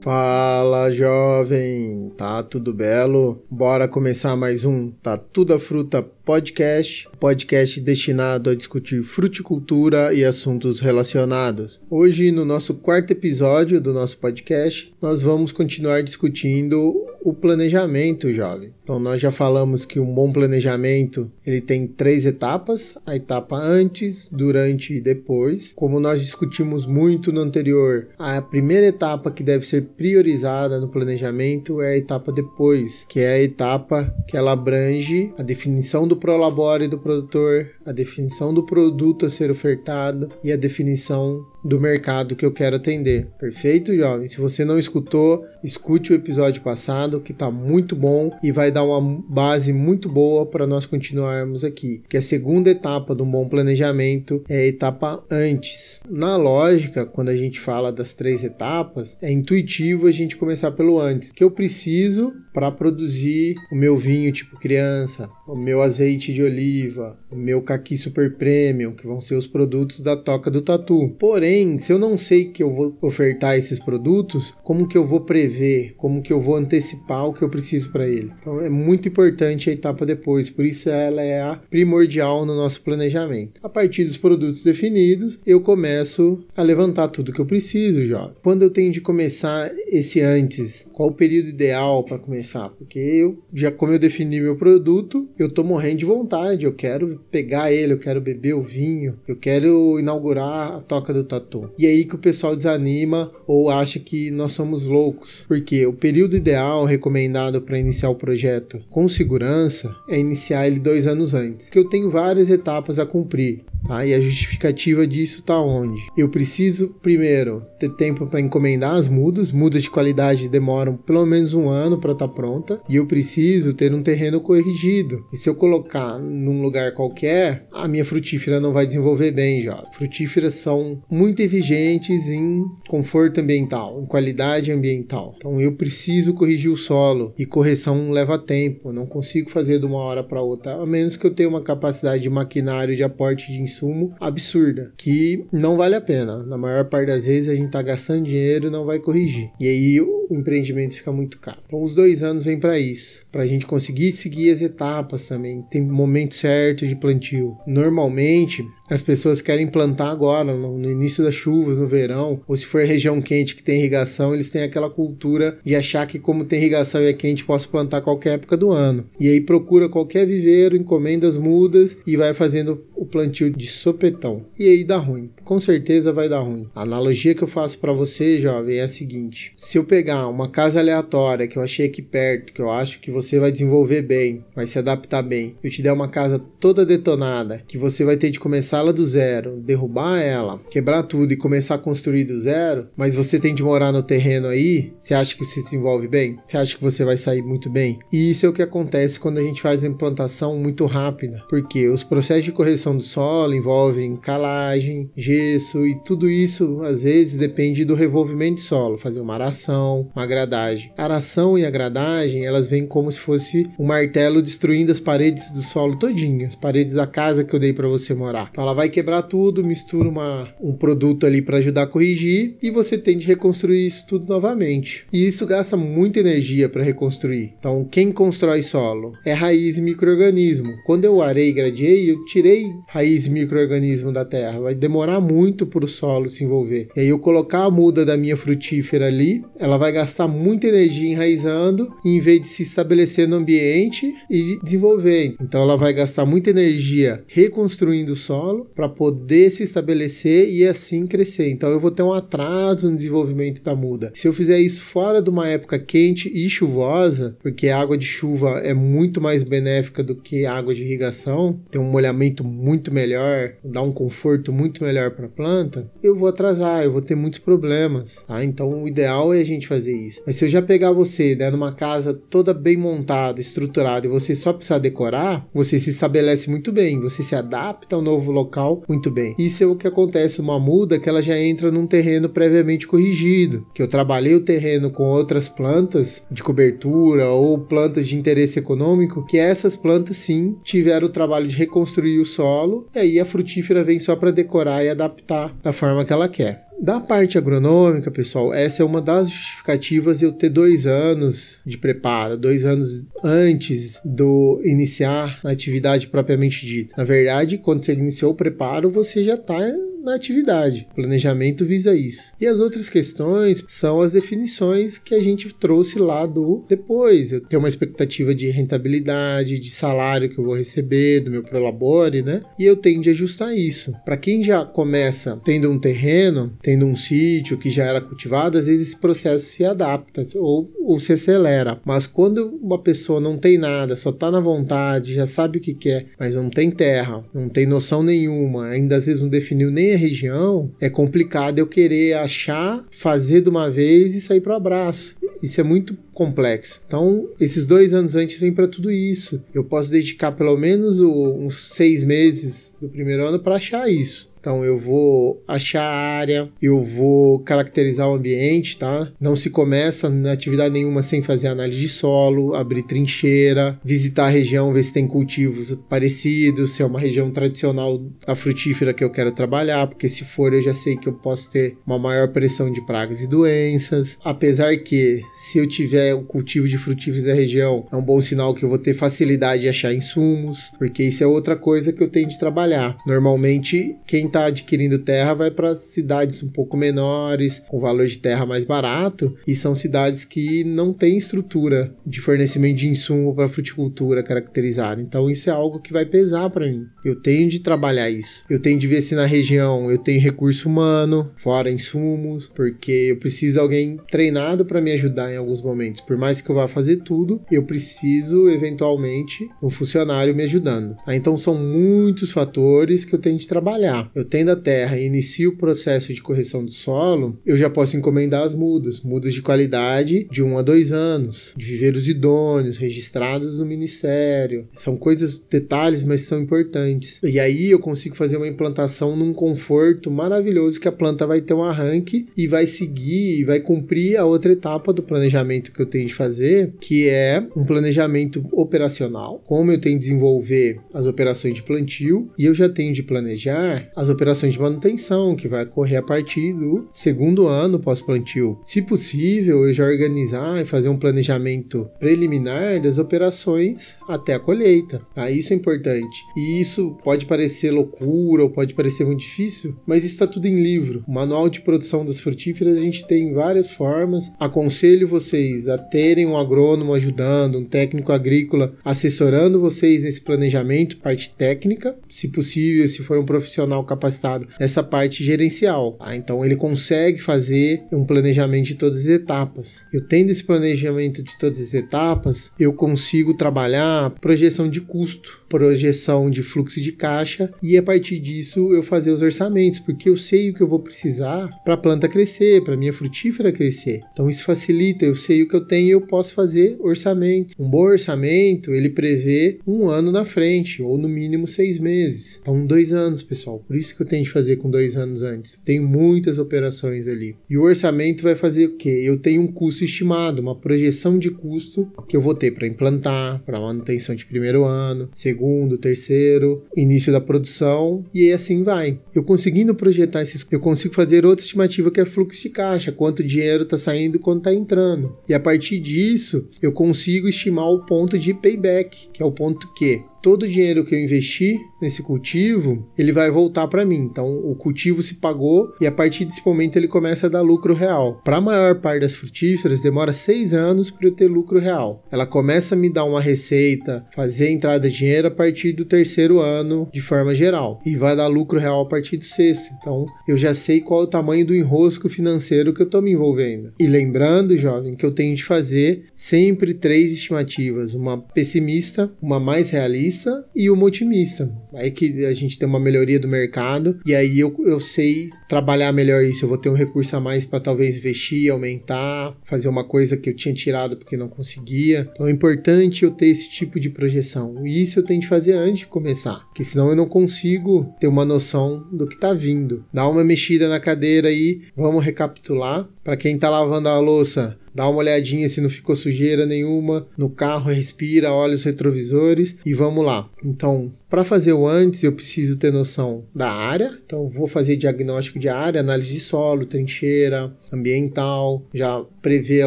Fala jovem, tá tudo belo? Bora começar mais um Tá Tudo a Fruta podcast, podcast destinado a discutir fruticultura e assuntos relacionados. Hoje, no nosso quarto episódio do nosso podcast, nós vamos continuar discutindo o planejamento, jovem. Então nós já falamos que um bom planejamento, ele tem três etapas, a etapa antes, durante e depois. Como nós discutimos muito no anterior, a primeira etapa que deve ser priorizada no planejamento é a etapa depois, que é a etapa que ela abrange a definição do prolabore do produtor, a definição do produto a ser ofertado e a definição do mercado que eu quero atender. Perfeito, jovem? Se você não escutou, escute o episódio passado que está muito bom e vai dar uma base muito boa para nós continuarmos aqui. Que a segunda etapa um bom planejamento é a etapa antes. Na lógica, quando a gente fala das três etapas, é intuitivo a gente começar pelo antes. Que eu preciso para produzir o meu vinho tipo criança, o meu azeite de oliva, o meu caqui super premium, que vão ser os produtos da Toca do Tatu. Porém, se eu não sei que eu vou ofertar esses produtos, como que eu vou prever, como que eu vou antecipar o que eu preciso para ele? Então é muito importante a etapa depois, por isso ela é a primordial no nosso planejamento. A partir dos produtos definidos, eu começo a levantar tudo que eu preciso, já. Quando eu tenho de começar esse antes, qual o período ideal para começar porque eu já como eu defini meu produto, eu tô morrendo de vontade, eu quero pegar ele, eu quero beber o vinho, eu quero inaugurar a toca do tatu. E aí que o pessoal desanima ou acha que nós somos loucos, porque o período ideal recomendado para iniciar o projeto com segurança é iniciar ele dois anos antes, porque eu tenho várias etapas a cumprir. Tá? E a justificativa disso está onde? Eu preciso, primeiro, ter tempo para encomendar as mudas. Mudas de qualidade demoram pelo menos um ano para estar tá pronta. E eu preciso ter um terreno corrigido. E se eu colocar num lugar qualquer, a minha frutífera não vai desenvolver bem já. Frutíferas são muito exigentes em conforto ambiental, em qualidade ambiental. Então eu preciso corrigir o solo. E correção leva tempo. Não consigo fazer de uma hora para outra, a menos que eu tenha uma capacidade de maquinário de aporte de insumo absurda, que não vale a pena. Na maior parte das vezes a gente tá gastando dinheiro e não vai corrigir. E aí o empreendimento fica muito caro. Então os dois anos vêm para isso, para a gente conseguir seguir as etapas também. Tem momento certo de plantio. Normalmente as pessoas querem plantar agora, no, no início das chuvas, no verão, ou se for região quente que tem irrigação, eles têm aquela cultura de achar que como tem irrigação e é quente, posso plantar qualquer época do ano. E aí procura qualquer viveiro, encomenda as mudas e vai fazendo o plantio de sopetão. E aí dá ruim. Com certeza vai dar ruim. A analogia que eu faço para você, jovem, é a seguinte: se eu pegar uma casa aleatória que eu achei aqui perto, que eu acho que você vai desenvolver bem, vai se adaptar bem, eu te der uma casa toda detonada, que você vai ter de começá-la do zero, derrubar ela, quebrar tudo e começar a construir do zero, mas você tem de morar no terreno aí, você acha que você se desenvolve bem? Você acha que você vai sair muito bem? E isso é o que acontece quando a gente faz a implantação muito rápida, porque os processos de correção do solo envolvem calagem, gesso e tudo isso às vezes depende do revolvimento de solo, fazer uma aração, uma gradagem. Aração e a gradagem, elas vêm como se fosse um martelo destruindo as paredes do solo todinho, as paredes da casa que eu dei para você morar. Então ela vai quebrar tudo, mistura uma, um produto ali para ajudar a corrigir e você tem de reconstruir isso tudo novamente. E isso gasta muita energia para reconstruir. Então quem constrói solo é raiz e microorganismo. Quando eu arei e gradiei, eu tirei raiz microorganismo da terra. Vai demorar muito para o solo se envolver. E aí eu colocar a muda da minha frutífera ali, ela vai gastar muita energia enraizando, em vez de se estabelecer no ambiente e desenvolver. Então ela vai gastar muita energia reconstruindo o solo para poder se estabelecer e assim crescer. Então eu vou ter um atraso no desenvolvimento da muda. Se eu fizer isso fora de uma época quente e chuvosa, porque a água de chuva é muito mais benéfica do que a água de irrigação, tem um molhamento muito melhor, dá um conforto muito melhor para a planta, eu vou atrasar, eu vou ter muitos problemas. Tá? Então o ideal é a gente fazer isso. Mas se eu já pegar você né, numa casa toda bem montada, estruturada e você só precisar decorar, você se estabelece muito bem, você se adapta ao novo local muito bem. Isso é o que acontece uma muda que ela já entra num terreno previamente corrigido, que eu trabalhei o terreno com outras plantas de cobertura ou plantas de interesse econômico, que essas plantas sim tiveram o trabalho de reconstruir o solo e aí a frutífera vem só para decorar e adaptar da forma que ela quer. Da parte agronômica, pessoal, essa é uma das justificativas eu ter dois anos de preparo, dois anos antes do iniciar a atividade propriamente dita. Na verdade, quando você iniciou o preparo, você já está na atividade. O planejamento visa isso. E as outras questões são as definições que a gente trouxe lá do depois. Eu tenho uma expectativa de rentabilidade, de salário que eu vou receber do meu prolabore, né? E eu tenho de ajustar isso. Para quem já começa tendo um terreno, tendo um sítio que já era cultivado, às vezes esse processo se adapta ou, ou se acelera. Mas quando uma pessoa não tem nada, só tá na vontade, já sabe o que quer, mas não tem terra, não tem noção nenhuma, ainda às vezes não definiu nem a região, é complicado eu querer achar, fazer de uma vez e sair para o abraço. Isso é muito complexo. Então, esses dois anos antes vem para tudo isso. Eu posso dedicar pelo menos o, uns seis meses do primeiro ano para achar isso. Então eu vou achar a área, eu vou caracterizar o ambiente, tá? Não se começa na atividade nenhuma sem fazer análise de solo, abrir trincheira, visitar a região, ver se tem cultivos parecidos, se é uma região tradicional da frutífera que eu quero trabalhar, porque se for eu já sei que eu posso ter uma maior pressão de pragas e doenças. Apesar que se eu tiver o cultivo de frutíferos da região, é um bom sinal que eu vou ter facilidade de achar insumos, porque isso é outra coisa que eu tenho de trabalhar. Normalmente quem está adquirindo terra vai para cidades um pouco menores, com valor de terra mais barato, e são cidades que não têm estrutura de fornecimento de insumo para fruticultura caracterizada. Então isso é algo que vai pesar para mim. Eu tenho de trabalhar isso. Eu tenho de ver se na região eu tenho recurso humano, fora insumos, porque eu preciso de alguém treinado para me ajudar em alguns momentos. Por mais que eu vá fazer tudo, eu preciso eventualmente um funcionário me ajudando. Tá? Então são muitos fatores que eu tenho de trabalhar eu tendo a terra e inicio o processo de correção do solo, eu já posso encomendar as mudas, mudas de qualidade de um a dois anos, de viveiros idôneos, registrados no Ministério. São coisas, detalhes, mas são importantes. E aí eu consigo fazer uma implantação num conforto maravilhoso que a planta vai ter um arranque e vai seguir, vai cumprir a outra etapa do planejamento que eu tenho de fazer, que é um planejamento operacional, como eu tenho de desenvolver as operações de plantio e eu já tenho de planejar as operações de manutenção, que vai ocorrer a partir do segundo ano pós-plantio. Se possível, eu já organizar e fazer um planejamento preliminar das operações até a colheita. Tá? Isso é importante. E isso pode parecer loucura ou pode parecer muito difícil, mas está tudo em livro. O manual de produção das frutíferas a gente tem várias formas. Aconselho vocês a terem um agrônomo ajudando, um técnico agrícola assessorando vocês nesse planejamento, parte técnica, se possível, se for um profissional capacitado nessa parte gerencial. Tá? Então ele consegue fazer um planejamento de todas as etapas. Eu tendo esse planejamento de todas as etapas, eu consigo trabalhar projeção de custo, projeção de fluxo de caixa e a partir disso eu fazer os orçamentos, porque eu sei o que eu vou precisar para a planta crescer, para minha frutífera crescer. Então isso facilita, eu sei o que eu tenho e eu posso fazer orçamento. Um bom orçamento ele prevê um ano na frente ou no mínimo seis meses. Então dois anos, pessoal. Por isso que eu tenho de fazer com dois anos antes. Tem muitas operações ali. E o orçamento vai fazer o quê? Eu tenho um custo estimado, uma projeção de custo que eu vou ter para implantar, para manutenção de primeiro ano, segundo, terceiro, início da produção e assim vai. Eu conseguindo projetar esses, eu consigo fazer outra estimativa que é fluxo de caixa, quanto dinheiro está saindo, quanto está entrando. E a partir disso, eu consigo estimar o ponto de payback, que é o ponto que todo o dinheiro que eu investi nesse cultivo, ele vai voltar para mim. Então, o cultivo se pagou e a partir desse momento ele começa a dar lucro real. Para a maior parte das frutíferas, demora seis anos para eu ter lucro real. Ela começa a me dar uma receita, fazer entrada de dinheiro a partir do terceiro ano, de forma geral, e vai dar lucro real a partir do sexto. Então, eu já sei qual é o tamanho do enrosco financeiro que eu estou me envolvendo. E lembrando, jovem, que eu tenho de fazer sempre três estimativas: uma pessimista, uma mais realista e uma otimista. Aí que a gente tem uma melhoria do mercado e aí eu, eu sei trabalhar melhor isso. Eu vou ter um recurso a mais para talvez investir, aumentar, fazer uma coisa que eu tinha tirado porque não conseguia. Então é importante eu ter esse tipo de projeção. E isso eu tenho de fazer antes de começar, porque senão eu não consigo ter uma noção do que está vindo. Dá uma mexida na cadeira aí, vamos recapitular Para quem está lavando a louça, dá uma olhadinha se não ficou sujeira nenhuma no carro, respira, olha os retrovisores e vamos lá. Então, para fazer o antes, eu preciso ter noção da área. Então, vou fazer diagnóstico de área, análise de solo, trincheira, ambiental, já prever a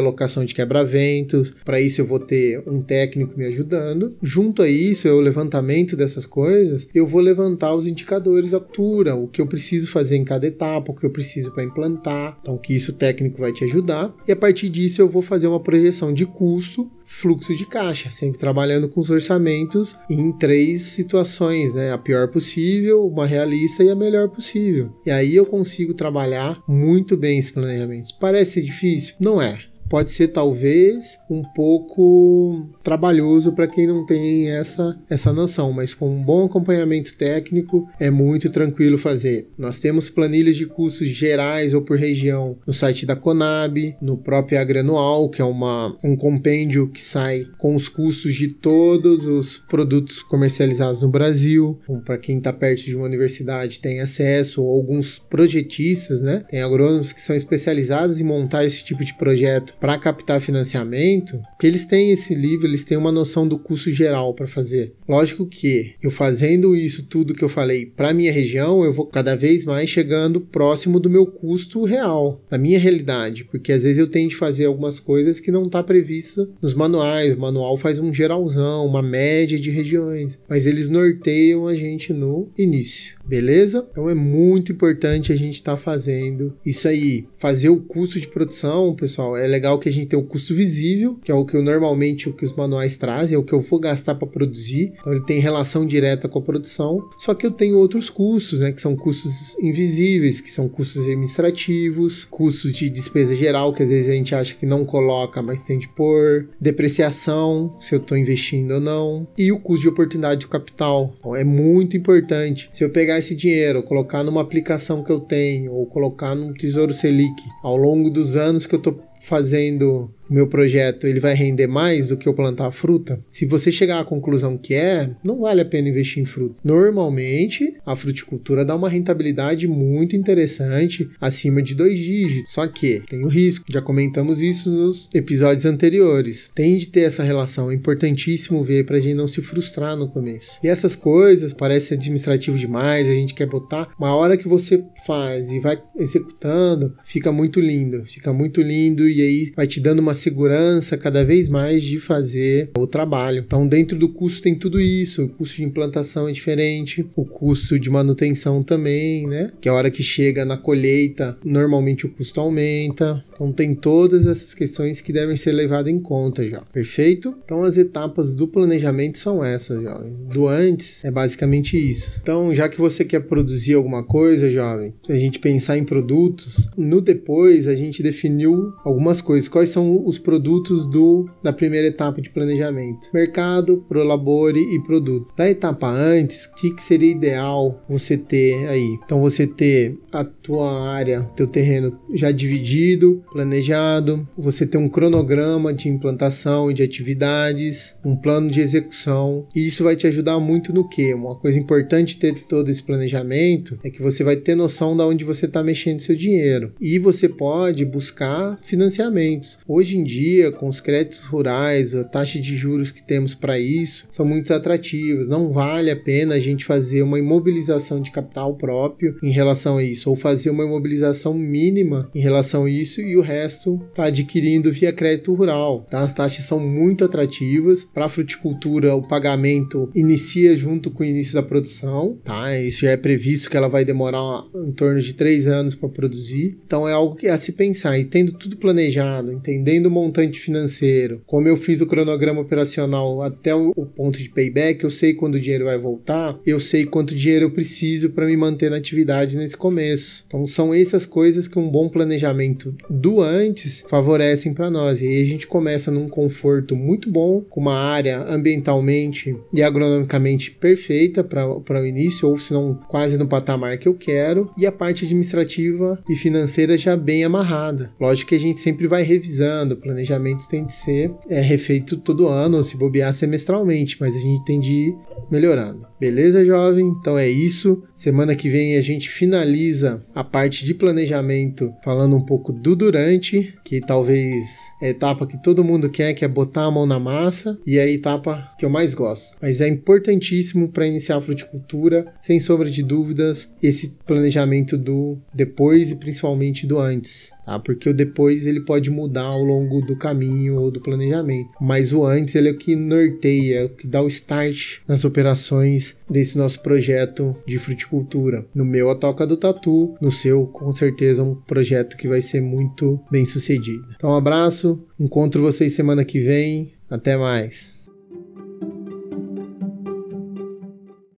locação de quebra-ventos. Para isso, eu vou ter um técnico me ajudando. Junto a isso, é o levantamento dessas coisas, eu vou levantar os indicadores da altura, o que eu preciso fazer em cada etapa, o que eu preciso para implantar. Então, que isso o técnico vai te ajudar. E a partir disso, eu vou fazer uma projeção de custo fluxo de caixa, sempre trabalhando com os orçamentos em três situações, né? A pior possível, uma realista e a melhor possível. E aí eu consigo trabalhar muito bem esse planejamento. Parece difícil? Não é pode ser talvez um pouco trabalhoso para quem não tem essa, essa noção, mas com um bom acompanhamento técnico é muito tranquilo fazer. Nós temos planilhas de custos gerais ou por região no site da Conab, no próprio Agranual, que é uma, um compêndio que sai com os custos de todos os produtos comercializados no Brasil. Então, para quem está perto de uma universidade tem acesso, ou alguns projetistas, né? Tem agrônomos que são especializados em montar esse tipo de projeto para captar financiamento, que eles têm esse livro, eles têm uma noção do custo geral para fazer. Lógico que eu fazendo isso tudo que eu falei para minha região, eu vou cada vez mais chegando próximo do meu custo real, da minha realidade, porque às vezes eu tenho de fazer algumas coisas que não está prevista nos manuais. O manual faz um geralzão, uma média de regiões, mas eles norteiam a gente no início, beleza? Então é muito importante a gente estar tá fazendo isso aí, fazer o custo de produção, pessoal, é legal legal que a gente tem o custo visível, que é o que eu, normalmente o que os manuais trazem, é o que eu vou gastar para produzir. Então ele tem relação direta com a produção. Só que eu tenho outros custos, né, que são custos invisíveis, que são custos administrativos, custos de despesa geral, que às vezes a gente acha que não coloca, mas tem de pôr, depreciação, se eu estou investindo ou não, e o custo de oportunidade de capital. Então é muito importante. Se eu pegar esse dinheiro, colocar numa aplicação que eu tenho, ou colocar num Tesouro Selic, ao longo dos anos que eu estou fazendo o meu projeto ele vai render mais do que eu plantar fruta, se você chegar à conclusão que é, não vale a pena investir em fruta. Normalmente, a fruticultura dá uma rentabilidade muito interessante, acima de dois dígitos. Só que tem o risco, já comentamos isso nos episódios anteriores. Tem de ter essa relação, é importantíssimo ver para a gente não se frustrar no começo. E essas coisas parecem administrativo demais, a gente quer botar, uma hora que você faz e vai executando, fica muito lindo, fica muito lindo e aí vai te dando uma segurança cada vez mais de fazer o trabalho. Então, dentro do custo tem tudo isso. O custo de implantação é diferente, o custo de manutenção também, né? Que a hora que chega na colheita, normalmente o custo aumenta. Então, tem todas essas questões que devem ser levadas em conta já. Perfeito? Então, as etapas do planejamento são essas, jovens. Do antes é basicamente isso. Então, já que você quer produzir alguma coisa, jovem, a gente pensar em produtos, no depois a gente definiu algumas coisas. Quais são os produtos do da primeira etapa de planejamento: mercado, prolabore e produto. Da etapa antes, o que, que seria ideal você ter aí? Então você ter a tua área, teu terreno já dividido, planejado, você ter um cronograma de implantação e de atividades, um plano de execução. E isso vai te ajudar muito no que? Uma coisa importante ter todo esse planejamento é que você vai ter noção de onde você está mexendo seu dinheiro. E você pode buscar financiamentos. Hoje em em dia, com os créditos rurais, a taxa de juros que temos para isso, são muito atrativas. Não vale a pena a gente fazer uma imobilização de capital próprio em relação a isso, ou fazer uma imobilização mínima em relação a isso e o resto tá adquirindo via crédito rural. Tá? As taxas são muito atrativas. Para a fruticultura, o pagamento inicia junto com o início da produção. Tá? Isso já é previsto que ela vai demorar em torno de três anos para produzir. Então é algo que é a se pensar. E tendo tudo planejado, entendendo montante financeiro, como eu fiz o cronograma operacional até o, o ponto de payback, eu sei quando o dinheiro vai voltar, eu sei quanto dinheiro eu preciso para me manter na atividade nesse começo. Então são essas coisas que um bom planejamento do antes favorecem para nós. E aí a gente começa num conforto muito bom, com uma área ambientalmente e agronomicamente perfeita para o início, ou se não quase no patamar que eu quero, e a parte administrativa e financeira já bem amarrada. Lógico que a gente sempre vai revisando o planejamento tem de ser é, refeito todo ano, ou se bobear semestralmente, mas a gente tem de ir melhorando. Beleza, jovem? Então é isso. Semana que vem a gente finaliza a parte de planejamento falando um pouco do durante, que talvez é a etapa que todo mundo quer, que é botar a mão na massa, e é a etapa que eu mais gosto. Mas é importantíssimo para iniciar a fruticultura, sem sombra de dúvidas, esse planejamento do depois e principalmente do antes tá? Porque o depois ele pode mudar ao longo do caminho ou do planejamento, mas o antes ele é o que norteia, é o que dá o start nas operações desse nosso projeto de fruticultura. No meu a toca do tatu, no seu com certeza um projeto que vai ser muito bem sucedido. Então um abraço, encontro vocês semana que vem, até mais.